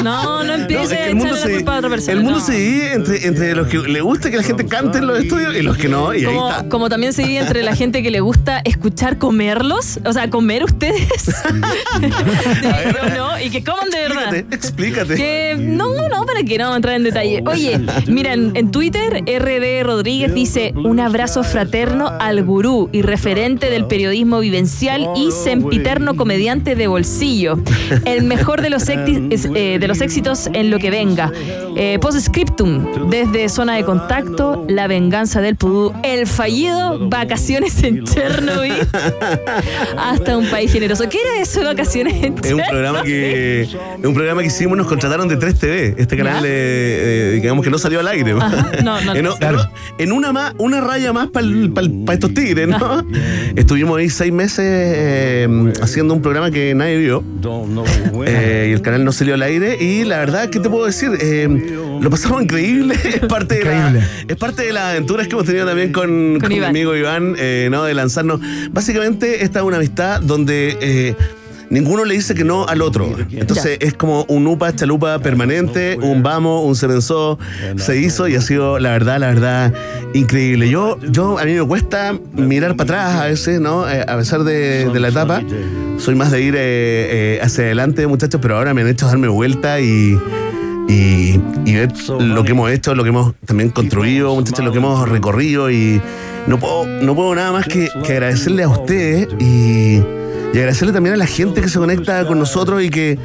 No, no No, empieces es que a el mundo echarle la se, culpa a otra persona. el mundo no. se divide entre, entre los que le gusta que la gente cante en los estudios y los que no, y ahí Como, está. como también se divide entre la gente que le gusta escuchar comerlos, o sea, comer ustedes. De- no, y que coman de verdad. Explícate. Que no, no, para que no entrar en detalle. Oye, mira, en, Twitter, RD Rodríguez dice: un abrazo fraterno al gurú y referente del periodismo vivencial y sempiterno comediante de bolsillo. El mejor de los, es- eh, de los éxitos en lo que venga. Eh, Postscriptum, desde Zona de Contacto, La Venganza del Pudú, El Fallido, Vacaciones en Chernobyl, hasta un país generoso. ¿Qué era eso de Vacaciones en Es un Chernobyl? programa que es un programa que hicimos, nos contrataron de 3TV, este canal eh, eh, digamos que no salió al aire. No, no, en, no. en- en una más, una raya más para estos tigres, ¿no? Estuvimos ahí seis meses eh, haciendo un programa que nadie vio. Eh, y el canal no salió al aire. Y la verdad, ¿qué te puedo decir? Eh, lo pasamos increíble. Es parte, de la, es parte de las aventuras que hemos tenido también con, con mi Iván. amigo Iván, eh, ¿no? De lanzarnos. Básicamente, esta es una amistad donde. Ninguno le dice que no al otro. Entonces es como un upa chalupa permanente, un vamos, un se pensó, se hizo y ha sido, la verdad, la verdad, increíble. Yo, yo a mí me cuesta mirar para atrás a veces, ¿no? Eh, a pesar de, de la etapa. Soy más de ir eh, eh, hacia adelante, muchachos, pero ahora me han hecho darme vuelta y, y, y ver lo que hemos hecho, lo que hemos también construido, muchachos, lo que hemos recorrido y no puedo, no puedo nada más que, que agradecerle a ustedes y, y agradecerle también a la gente que se conecta con nosotros y que,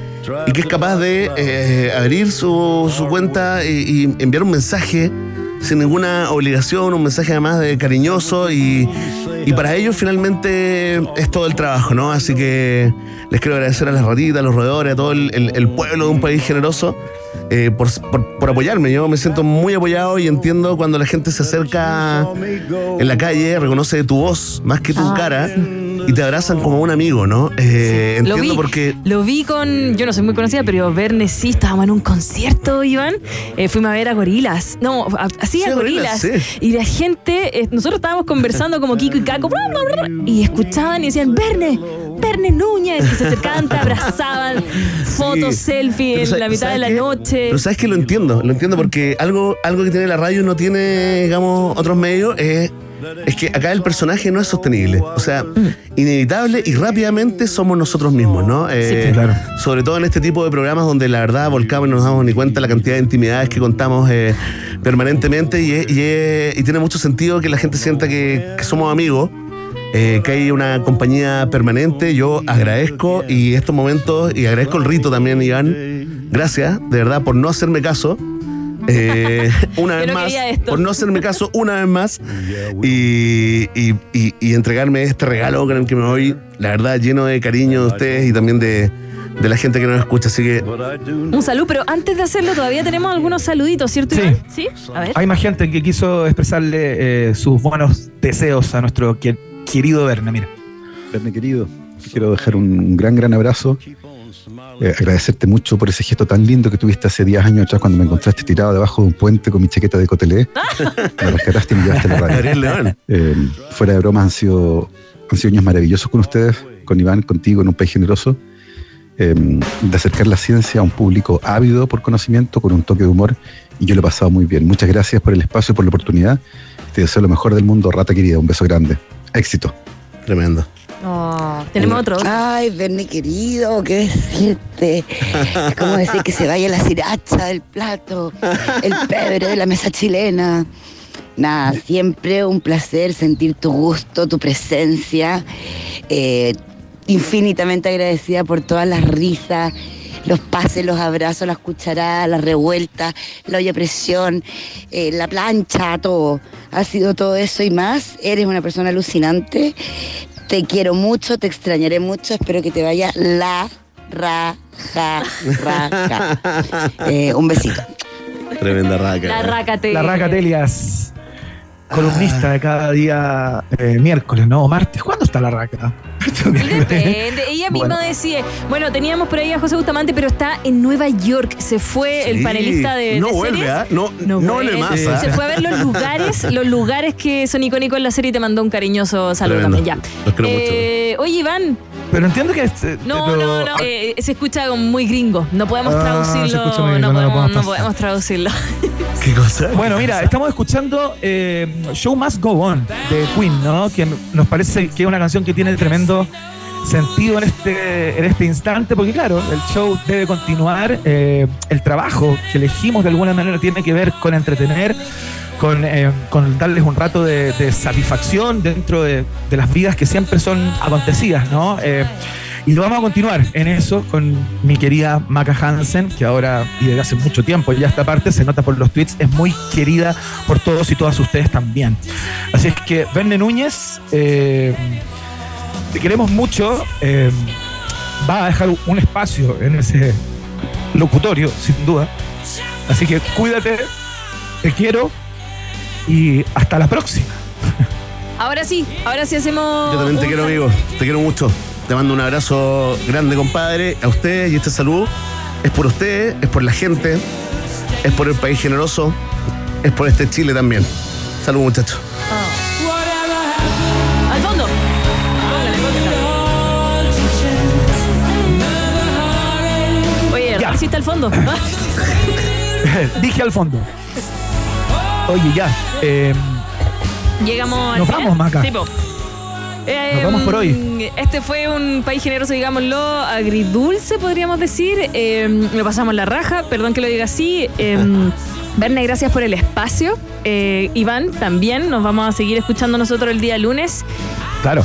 y que es capaz de eh, abrir su, su cuenta y, y enviar un mensaje sin ninguna obligación, un mensaje además de cariñoso y, y para ellos finalmente es todo el trabajo, ¿no? Así que les quiero agradecer a las ratitas, a los roedores, a todo el, el- el pueblo de un país generoso eh, por, por- por apoyarme. Yo me siento muy apoyado y entiendo cuando la gente se acerca en la calle, reconoce tu voz más que tu Ah, cara y te abrazan como un amigo, ¿no? Eh, entiendo vi, porque... lo vi con, yo no soy muy conocida, pero Verne sí, estábamos en un concierto, Iván. Eh, fuimos a ver a gorilas. No, a- así Sí, a gorilas. Sí. Y la gente, eh, nosotros estábamos conversando como Kiko y Caco, bla, bla, bla, y escuchaban y decían, Verne, Verne Núñez. Y se acercaban, te abrazaban, fotos, Sí. selfie en la mitad de ¿sabes la qué? noche. Pero sabes que lo entiendo, lo entiendo porque algo, algo que tiene la radio y no tiene, digamos, otros medios es, es que acá el personaje no es sostenible. O sea, inevitable y rápidamente somos nosotros mismos, ¿no? Eh, Sí, claro. Sobre todo en este tipo de programas donde la verdad volcamos y no nos damos ni cuenta la cantidad de intimidades que contamos eh, permanentemente y, tiene mucho sentido que la gente sienta que, que somos amigos. eh, que hay una compañía permanente, yo agradezco y estos momentos, y agradezco el rito también, Iván, gracias, de verdad, por no hacerme caso. Eh, una vez no más, por no hacerme caso una vez más y, y- y- y entregarme este regalo con el que me voy, la verdad, lleno de cariño de ustedes y también de, de la gente que nos escucha. Así que Un saludo, pero antes de hacerlo todavía tenemos algunos saluditos, ¿cierto, Sí. Iván? Sí. A ver. Hay más gente que quiso expresarle eh, sus buenos deseos a nuestro que- querido Verne. Mira. Verne querido, quiero dejar un gran, gran abrazo. Eh, agradecerte mucho por ese gesto tan lindo que tuviste hace 10 años atrás cuando me encontraste tirado debajo de un puente con mi chaqueta de cotelé. me rescataste y me llevaste a la radio. Eh, fuera de bromas, han sido, han sido años maravillosos con ustedes, con Iván, contigo, en un país generoso. eh, de acercar la ciencia a un público ávido por conocimiento, con un toque de humor, y yo lo he pasado muy bien. Muchas gracias por el espacio y por la oportunidad. Te deseo lo mejor del mundo, rata querida. Un beso grande. Éxito. tremendo. Oh. Tenemos otro. Ay, Bernie querido, qué decirte. Es como decir que se vaya la sriracha del plato, el pebre de la mesa chilena. Nada, siempre un placer sentir tu gusto, tu presencia. Eh, infinitamente agradecida por todas las risas, los pases, los abrazos, las cucharadas, las revueltas, la olla presión, eh, la plancha, todo. Ha sido todo eso y más. Eres una persona alucinante. Te quiero mucho, te extrañaré mucho. Espero que te vaya la raja, raja. Eh, un besito. Tremenda raca. La rácate. La Raca Telias, columnista de cada día eh, miércoles, ¿no? O martes. ¿Cuándo está la Raca? Depende. Ella misma Bueno. decía, bueno, teníamos por ahí a José Bustamante, pero está en Nueva York. Se fue el panelista de, No de vuelve, series. ¿ah? No, no, le vuelve. más. ¿ah? Se fue a ver los lugares, los lugares que son icónicos en la serie y te mandó un cariñoso saludo Tremendo. también. Ya. Los quiero Eh, Oye, Iván. Pero entiendo que. este- No, pero- no, no. eh, se escucha muy gringo. No podemos Ah, se traducirlo. escucha muy no, gringo, no podemos, no podemos traducirlo. ¿Qué cosa? Bueno, mira, estamos escuchando eh, Show Must Go On de Queen, ¿no? Que nos parece que es una canción que tiene tremendo sentido en este, en este instante, porque claro, el show debe continuar, eh, el trabajo que elegimos de alguna manera tiene que ver con entretener, con, eh, con darles un rato de, de satisfacción dentro de, de las vidas que siempre son acontecidas, ¿no? Eh, y lo vamos a continuar en eso con mi querida Maca Hansen, que ahora y desde hace mucho tiempo ya esta parte se nota por los tweets, es muy querida por todos y todas ustedes también. Así es que Verne Núñez, eh, te queremos mucho, eh, va a dejar un espacio en ese locutorio, sin duda. Así que cuídate, te quiero y hasta la próxima. Ahora sí, ahora sí hacemos. Yo también te quiero, amigo. Te quiero mucho. Te mando un abrazo grande, compadre, a ustedes y este saludo es por ustedes, es por la gente, es por el país generoso, es por este Chile también. Salud, muchachos. Al fondo. Oye, Ya. ¿hiciste al fondo? Dije al fondo. Oye, ya. Eh, Llegamos al Nos final. vamos, Maca. Sí, po. Eh, Nos vamos por hoy. Este fue un país generoso, digámoslo, agridulce, podríamos decir. Eh, pasamos la raja, perdón que lo diga así. Eh, Verne, gracias por el espacio. Eh, Iván, también nos vamos a seguir escuchando nosotros el día lunes. claro.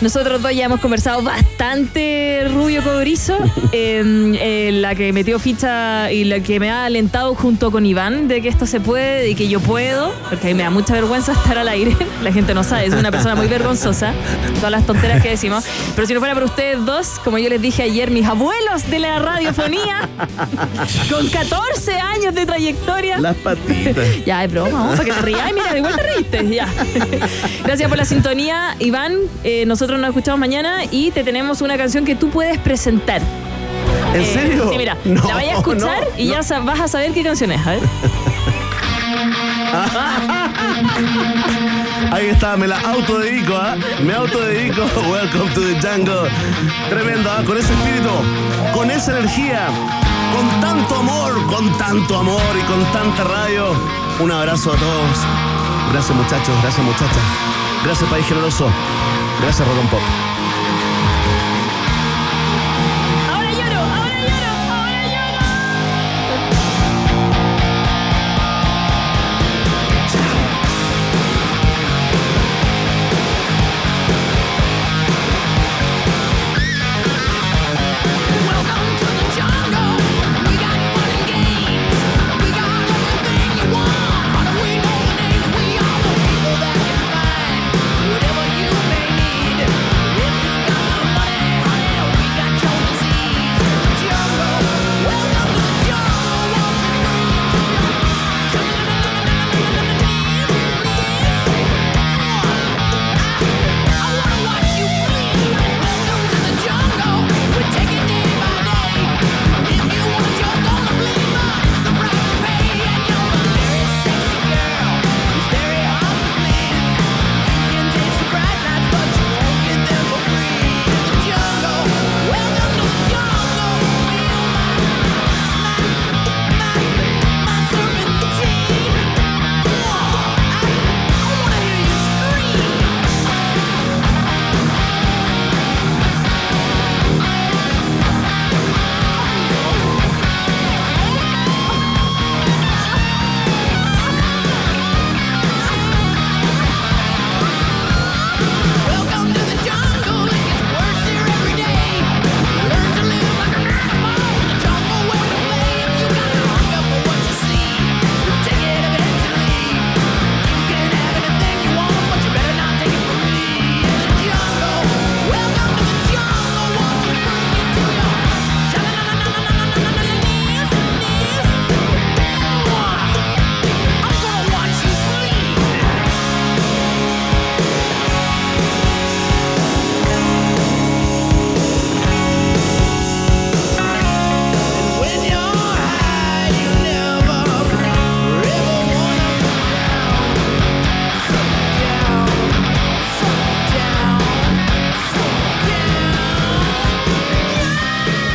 Nosotros dos ya hemos conversado bastante rubio cobrizo. Eh, eh, la que metió ficha y la que me ha alentado junto con Iván de que esto se puede y que yo puedo, porque a mí me da mucha vergüenza estar al aire. La gente no sabe, soy una persona muy vergonzosa, todas las tonteras que decimos. Pero si no fuera por ustedes dos, como yo les dije ayer, mis abuelos de la radiofonía, con 14 años de trayectoria. Las patitas. Ya, es broma, vamos, para que te rías. Ay, mira, igual te reíste. Ya. Gracias por la sintonía, Iván. Eh, nosotros nos escuchamos mañana y te tenemos una canción que tú puedes presentar. ¿En Eh, serio? Sí, mira, No, la vayas a escuchar no, y ya vas a saber qué canción es. A ver. Ahí está, me la autodedico, ¿ah? Me autodedico. Welcome to the jungle. Tremendo, ¿ah? Con ese espíritu, con esa energía, con tanto amor, con tanto amor y con tanta radio. Un abrazo a todos. Gracias, muchachos. Gracias, muchachas. Gracias, País Generoso. Gracias, Rock and Pop.